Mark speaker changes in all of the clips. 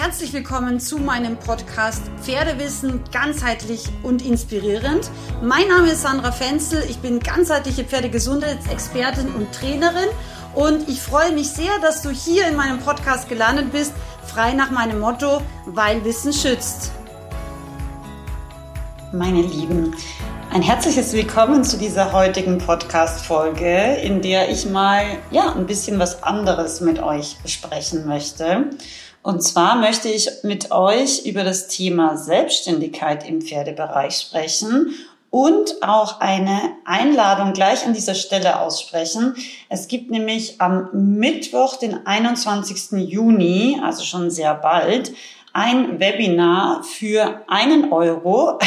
Speaker 1: Herzlich willkommen zu meinem Podcast Pferdewissen ganzheitlich und inspirierend. Mein Name ist Sandra Fenzel, ich bin ganzheitliche Pferdegesundheitsexpertin und Trainerin und ich freue mich sehr, dass du hier in meinem Podcast gelandet bist, frei nach meinem Motto, weil Wissen schützt. Meine Lieben, ein herzliches Willkommen zu dieser heutigen Podcast-Folge, in der ich mal, ja, ein bisschen was anderes mit euch besprechen möchte. Und zwar möchte ich mit euch über das Thema Selbstständigkeit im Pferdebereich sprechen und auch eine Einladung gleich an dieser Stelle aussprechen. Es gibt nämlich am Mittwoch, den 21. Juni, also schon sehr bald, ein Webinar für einen Euro.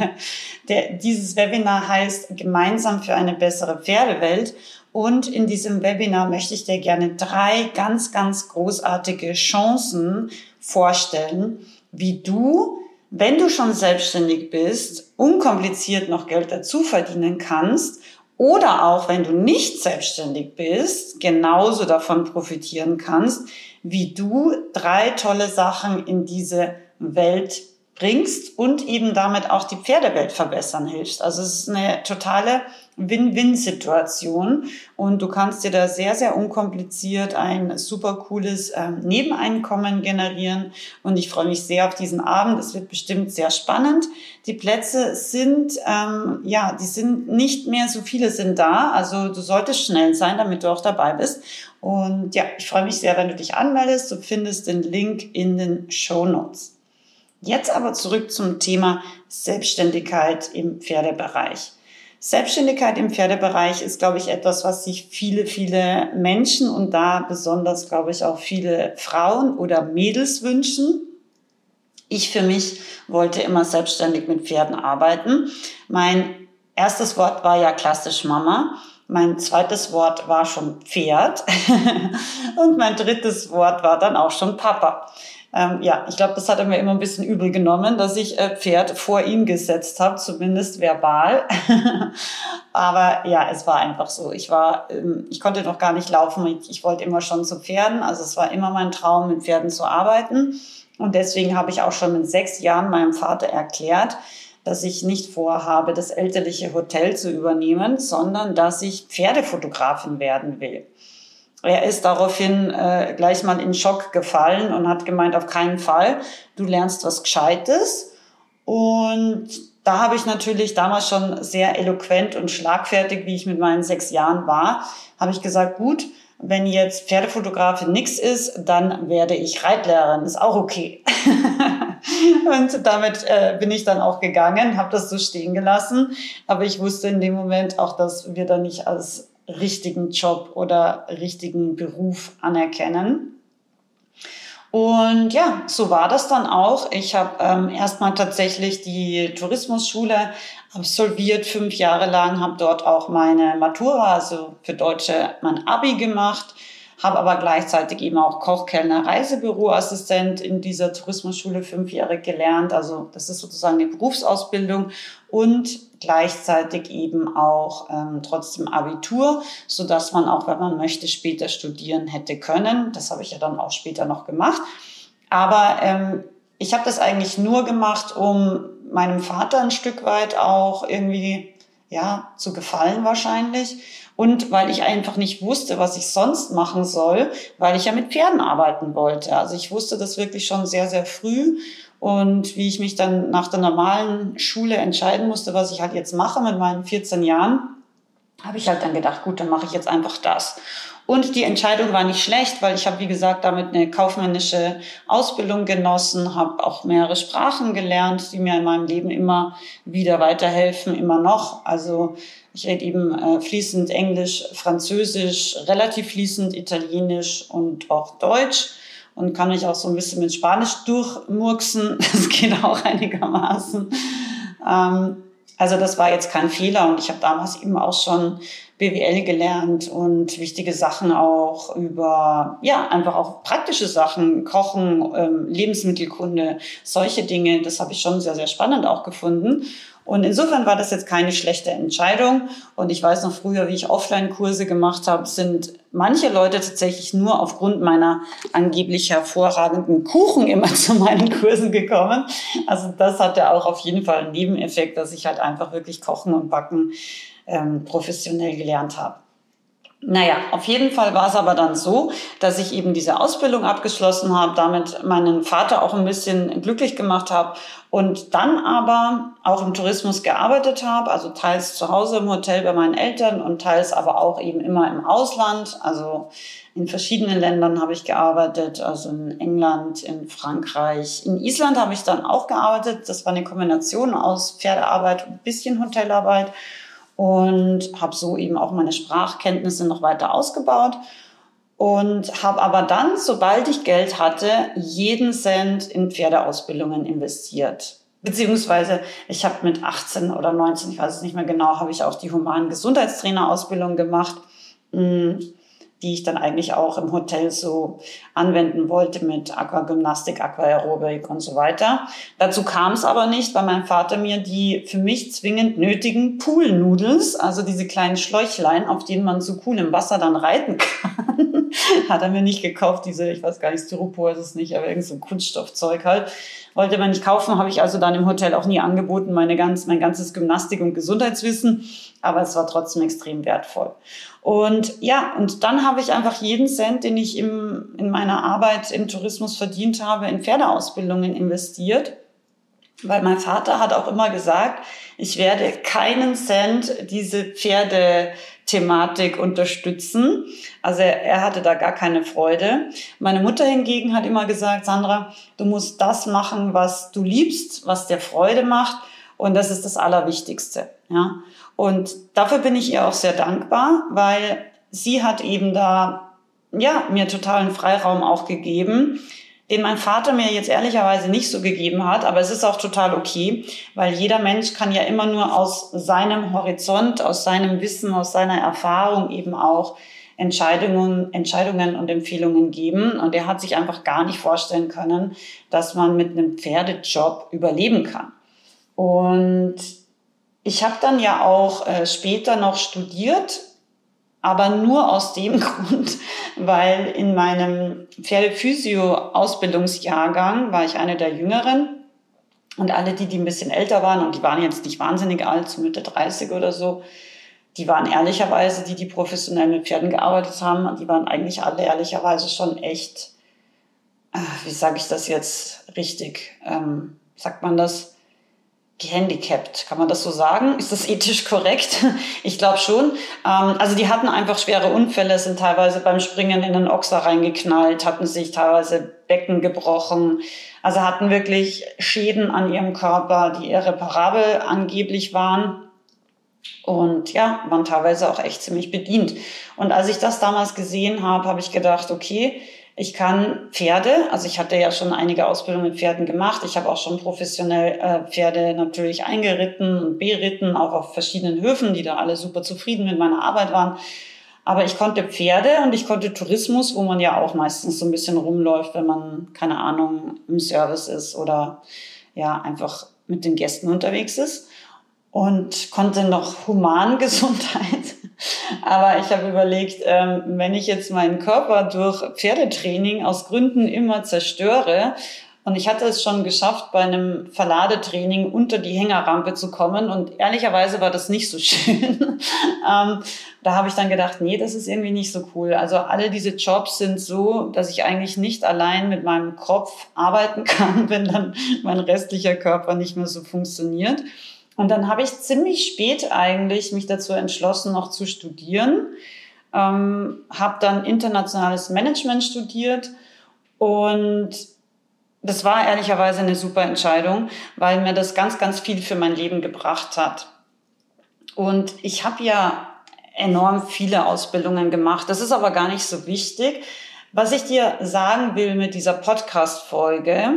Speaker 1: Der, dieses Webinar heißt Gemeinsam für eine bessere Pferdewelt. Und in diesem Webinar möchte ich dir gerne drei ganz, ganz großartige Chancen vorstellen, wie du, wenn du schon selbstständig bist, unkompliziert noch Geld dazu verdienen kannst oder auch wenn du nicht selbstständig bist, genauso davon profitieren kannst, wie du drei tolle Sachen in diese Welt bringst und eben damit auch die Pferdewelt verbessern hilfst. Also es ist eine totale Win-Win-Situation und du kannst dir da sehr, sehr unkompliziert ein super cooles ähm, Nebeneinkommen generieren und ich freue mich sehr auf diesen Abend. Es wird bestimmt sehr spannend. Die Plätze sind, ähm, ja, die sind nicht mehr so viele sind da, also du solltest schnell sein, damit du auch dabei bist. Und ja, ich freue mich sehr, wenn du dich anmeldest. Du findest den Link in den Show Notes. Jetzt aber zurück zum Thema Selbstständigkeit im Pferdebereich. Selbstständigkeit im Pferdebereich ist, glaube ich, etwas, was sich viele, viele Menschen und da besonders, glaube ich, auch viele Frauen oder Mädels wünschen. Ich für mich wollte immer selbstständig mit Pferden arbeiten. Mein erstes Wort war ja klassisch Mama. Mein zweites Wort war schon Pferd. und mein drittes Wort war dann auch schon Papa. Ähm, ja, ich glaube, das hat er mir immer ein bisschen übel genommen, dass ich äh, Pferd vor ihm gesetzt habe, zumindest verbal. Aber ja, es war einfach so. Ich war, ähm, ich konnte noch gar nicht laufen. Ich, ich wollte immer schon zu Pferden. Also es war immer mein Traum, mit Pferden zu arbeiten. Und deswegen habe ich auch schon mit sechs Jahren meinem Vater erklärt, dass ich nicht vorhabe, das elterliche Hotel zu übernehmen, sondern dass ich Pferdefotografin werden will. Er ist daraufhin äh, gleich mal in Schock gefallen und hat gemeint, auf keinen Fall, du lernst was Gescheites. Und da habe ich natürlich damals schon sehr eloquent und schlagfertig, wie ich mit meinen sechs Jahren war, habe ich gesagt, gut, wenn jetzt Pferdefotografin nix ist, dann werde ich Reitlehrerin, ist auch okay. und damit äh, bin ich dann auch gegangen, habe das so stehen gelassen. Aber ich wusste in dem Moment auch, dass wir da nicht als richtigen Job oder richtigen Beruf anerkennen. Und ja, so war das dann auch. Ich habe ähm, erstmal tatsächlich die Tourismusschule absolviert, fünf Jahre lang, habe dort auch meine Matura, also für Deutsche mein Abi gemacht, habe aber gleichzeitig eben auch Kochkellner Reisebüroassistent in dieser Tourismusschule fünf Jahre gelernt. Also das ist sozusagen eine Berufsausbildung und gleichzeitig eben auch ähm, trotzdem Abitur, so dass man auch, wenn man möchte, später studieren hätte können. Das habe ich ja dann auch später noch gemacht. Aber ähm, ich habe das eigentlich nur gemacht, um meinem Vater ein Stück weit auch irgendwie ja zu gefallen wahrscheinlich und weil ich einfach nicht wusste, was ich sonst machen soll, weil ich ja mit Pferden arbeiten wollte. Also ich wusste das wirklich schon sehr sehr früh und wie ich mich dann nach der normalen Schule entscheiden musste, was ich halt jetzt mache mit meinen 14 Jahren, habe ich halt dann gedacht, gut, dann mache ich jetzt einfach das. Und die Entscheidung war nicht schlecht, weil ich habe, wie gesagt, damit eine kaufmännische Ausbildung genossen, habe auch mehrere Sprachen gelernt, die mir in meinem Leben immer wieder weiterhelfen, immer noch. Also ich rede eben äh, fließend Englisch, Französisch, relativ fließend Italienisch und auch Deutsch und kann mich auch so ein bisschen mit Spanisch durchmurksen. Das geht auch einigermaßen. Ähm, also das war jetzt kein Fehler und ich habe damals eben auch schon BWL gelernt und wichtige Sachen auch über, ja, einfach auch praktische Sachen, Kochen, ähm, Lebensmittelkunde, solche Dinge. Das habe ich schon sehr, sehr spannend auch gefunden. Und insofern war das jetzt keine schlechte Entscheidung. Und ich weiß noch früher, wie ich Offline-Kurse gemacht habe, sind manche Leute tatsächlich nur aufgrund meiner angeblich hervorragenden Kuchen immer zu meinen Kursen gekommen. Also das hatte auch auf jeden Fall einen Nebeneffekt, dass ich halt einfach wirklich kochen und backen ähm, professionell gelernt habe. Naja, auf jeden Fall war es aber dann so, dass ich eben diese Ausbildung abgeschlossen habe, damit meinen Vater auch ein bisschen glücklich gemacht habe und dann aber auch im Tourismus gearbeitet habe, also teils zu Hause im Hotel bei meinen Eltern und teils aber auch eben immer im Ausland, also in verschiedenen Ländern habe ich gearbeitet, also in England, in Frankreich, in Island habe ich dann auch gearbeitet. Das war eine Kombination aus Pferdearbeit und ein bisschen Hotelarbeit und habe so eben auch meine Sprachkenntnisse noch weiter ausgebaut und habe aber dann, sobald ich Geld hatte, jeden Cent in Pferdeausbildungen investiert. Beziehungsweise ich habe mit 18 oder 19, ich weiß es nicht mehr genau, habe ich auch die humanen Gesundheitstrainerausbildung gemacht. Die ich dann eigentlich auch im Hotel so anwenden wollte mit Aquagymnastik, Aquaerobik und so weiter. Dazu kam es aber nicht, weil mein Vater mir die für mich zwingend nötigen Poolnoodles, also diese kleinen Schläuchlein, auf denen man so cool im Wasser dann reiten kann, hat er mir nicht gekauft. Diese, ich weiß gar nicht, Styropor ist es nicht, aber irgend so ein Kunststoffzeug halt. Wollte man nicht kaufen, habe ich also dann im Hotel auch nie angeboten, meine ganz, mein ganzes Gymnastik- und Gesundheitswissen. Aber es war trotzdem extrem wertvoll. Und ja, und dann habe ich einfach jeden Cent, den ich im, in meiner Arbeit im Tourismus verdient habe, in Pferdeausbildungen investiert. Weil mein Vater hat auch immer gesagt, ich werde keinen Cent diese Pferdethematik unterstützen. Also er, er hatte da gar keine Freude. Meine Mutter hingegen hat immer gesagt, Sandra, du musst das machen, was du liebst, was dir Freude macht. Und das ist das Allerwichtigste. Ja. Und dafür bin ich ihr auch sehr dankbar, weil sie hat eben da, ja, mir totalen Freiraum auch gegeben, den mein Vater mir jetzt ehrlicherweise nicht so gegeben hat, aber es ist auch total okay, weil jeder Mensch kann ja immer nur aus seinem Horizont, aus seinem Wissen, aus seiner Erfahrung eben auch Entscheidungen, Entscheidungen und Empfehlungen geben. Und er hat sich einfach gar nicht vorstellen können, dass man mit einem Pferdejob überleben kann. Und ich habe dann ja auch äh, später noch studiert, aber nur aus dem Grund, weil in meinem Pferdephysio-Ausbildungsjahrgang war ich eine der Jüngeren. Und alle die, die ein bisschen älter waren, und die waren jetzt nicht wahnsinnig alt, so Mitte 30 oder so, die waren ehrlicherweise, die, die professionell mit Pferden gearbeitet haben, die waren eigentlich alle ehrlicherweise schon echt, äh, wie sage ich das jetzt richtig, ähm, sagt man das? Gehandicapt, kann man das so sagen? Ist das ethisch korrekt? Ich glaube schon. Ähm, also die hatten einfach schwere Unfälle, sind teilweise beim Springen in den Ochser reingeknallt, hatten sich teilweise Becken gebrochen, also hatten wirklich Schäden an ihrem Körper, die irreparabel angeblich waren. Und ja, waren teilweise auch echt ziemlich bedient. Und als ich das damals gesehen habe, habe ich gedacht, okay, ich kann Pferde, also ich hatte ja schon einige Ausbildungen mit Pferden gemacht. Ich habe auch schon professionell äh, Pferde natürlich eingeritten und beritten, auch auf verschiedenen Höfen, die da alle super zufrieden mit meiner Arbeit waren. Aber ich konnte Pferde und ich konnte Tourismus, wo man ja auch meistens so ein bisschen rumläuft, wenn man, keine Ahnung, im Service ist oder ja, einfach mit den Gästen unterwegs ist. Und konnte noch Humangesundheit aber ich habe überlegt, ähm, wenn ich jetzt meinen Körper durch Pferdetraining aus Gründen immer zerstöre, und ich hatte es schon geschafft, bei einem Verladetraining unter die Hängerrampe zu kommen. Und ehrlicherweise war das nicht so schön. ähm, da habe ich dann gedacht, nee, das ist irgendwie nicht so cool. Also alle diese Jobs sind so, dass ich eigentlich nicht allein mit meinem Kopf arbeiten kann, wenn dann mein restlicher Körper nicht mehr so funktioniert. Und dann habe ich ziemlich spät eigentlich mich dazu entschlossen, noch zu studieren. Ähm, habe dann internationales Management studiert und das war ehrlicherweise eine super Entscheidung, weil mir das ganz, ganz viel für mein Leben gebracht hat. Und ich habe ja enorm viele Ausbildungen gemacht. Das ist aber gar nicht so wichtig. Was ich dir sagen will mit dieser Podcast-Folge,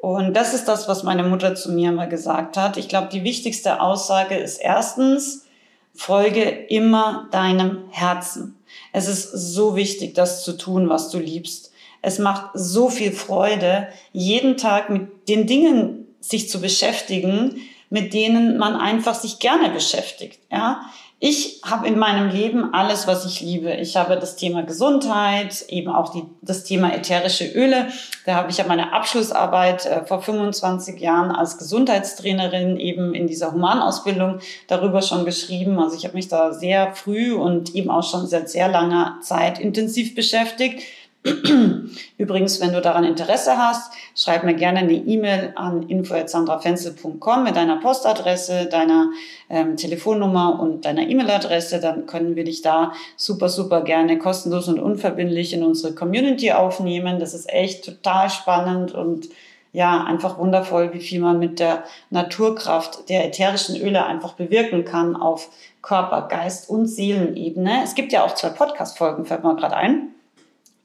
Speaker 1: und das ist das, was meine Mutter zu mir immer gesagt hat. Ich glaube, die wichtigste Aussage ist erstens, folge immer deinem Herzen. Es ist so wichtig, das zu tun, was du liebst. Es macht so viel Freude, jeden Tag mit den Dingen sich zu beschäftigen, mit denen man einfach sich gerne beschäftigt. Ja, ich habe in meinem Leben alles, was ich liebe. Ich habe das Thema Gesundheit, eben auch die, das Thema ätherische Öle. Da habe ich ja meine Abschlussarbeit äh, vor 25 Jahren als Gesundheitstrainerin eben in dieser Humanausbildung darüber schon geschrieben. Also ich habe mich da sehr früh und eben auch schon seit sehr langer Zeit intensiv beschäftigt. Übrigens, wenn du daran Interesse hast, schreib mir gerne eine E-Mail an info.sandrafenzel.com mit deiner Postadresse, deiner ähm, Telefonnummer und deiner E-Mail-Adresse. Dann können wir dich da super, super gerne kostenlos und unverbindlich in unsere Community aufnehmen. Das ist echt total spannend und ja, einfach wundervoll, wie viel man mit der Naturkraft der ätherischen Öle einfach bewirken kann auf Körper, Geist und Seelenebene. Es gibt ja auch zwei Podcast-Folgen, fällt mir gerade ein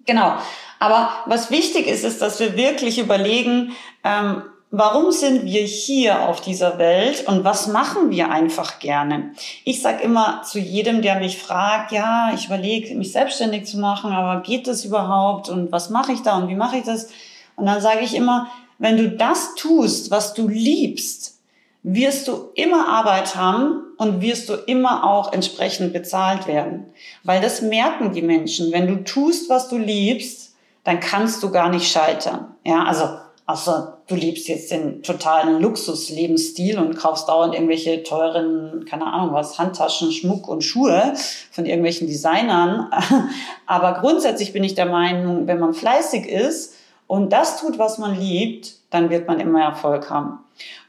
Speaker 1: Genau. Aber was wichtig ist, ist, dass wir wirklich überlegen, ähm, warum sind wir hier auf dieser Welt und was machen wir einfach gerne? Ich sage immer zu jedem, der mich fragt, ja, ich überlege, mich selbstständig zu machen, aber geht das überhaupt und was mache ich da und wie mache ich das? Und dann sage ich immer, wenn du das tust, was du liebst, wirst du immer Arbeit haben und wirst du immer auch entsprechend bezahlt werden. Weil das merken die Menschen. Wenn du tust, was du liebst, dann kannst du gar nicht scheitern. Ja, also, also du liebst jetzt den totalen Luxuslebensstil und kaufst dauernd irgendwelche teuren, keine Ahnung was, Handtaschen, Schmuck und Schuhe von irgendwelchen Designern. Aber grundsätzlich bin ich der Meinung, wenn man fleißig ist und das tut, was man liebt, dann wird man immer Erfolg haben.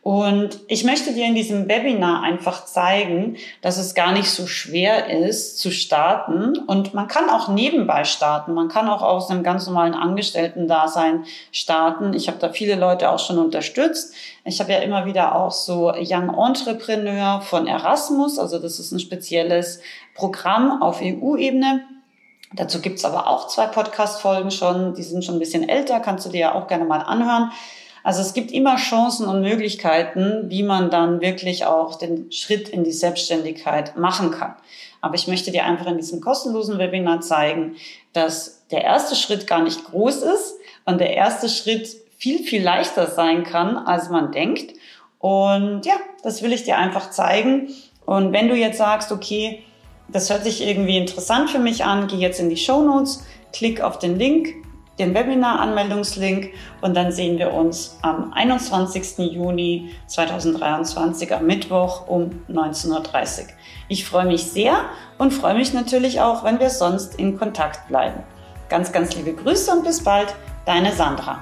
Speaker 1: Und ich möchte dir in diesem Webinar einfach zeigen, dass es gar nicht so schwer ist zu starten. Und man kann auch nebenbei starten. Man kann auch aus einem ganz normalen Angestellten-Dasein starten. Ich habe da viele Leute auch schon unterstützt. Ich habe ja immer wieder auch so Young Entrepreneur von Erasmus. Also das ist ein spezielles Programm auf EU-Ebene. Dazu gibt's aber auch zwei Podcast-Folgen schon. Die sind schon ein bisschen älter. Kannst du dir ja auch gerne mal anhören. Also es gibt immer Chancen und Möglichkeiten, wie man dann wirklich auch den Schritt in die Selbstständigkeit machen kann. Aber ich möchte dir einfach in diesem kostenlosen Webinar zeigen, dass der erste Schritt gar nicht groß ist und der erste Schritt viel, viel leichter sein kann, als man denkt. Und ja, das will ich dir einfach zeigen. Und wenn du jetzt sagst, okay, das hört sich irgendwie interessant für mich an, geh jetzt in die Show Notes, klick auf den Link, den Webinar-Anmeldungslink und dann sehen wir uns am 21. Juni 2023 am Mittwoch um 19.30 Uhr. Ich freue mich sehr und freue mich natürlich auch, wenn wir sonst in Kontakt bleiben. Ganz, ganz liebe Grüße und bis bald, deine Sandra.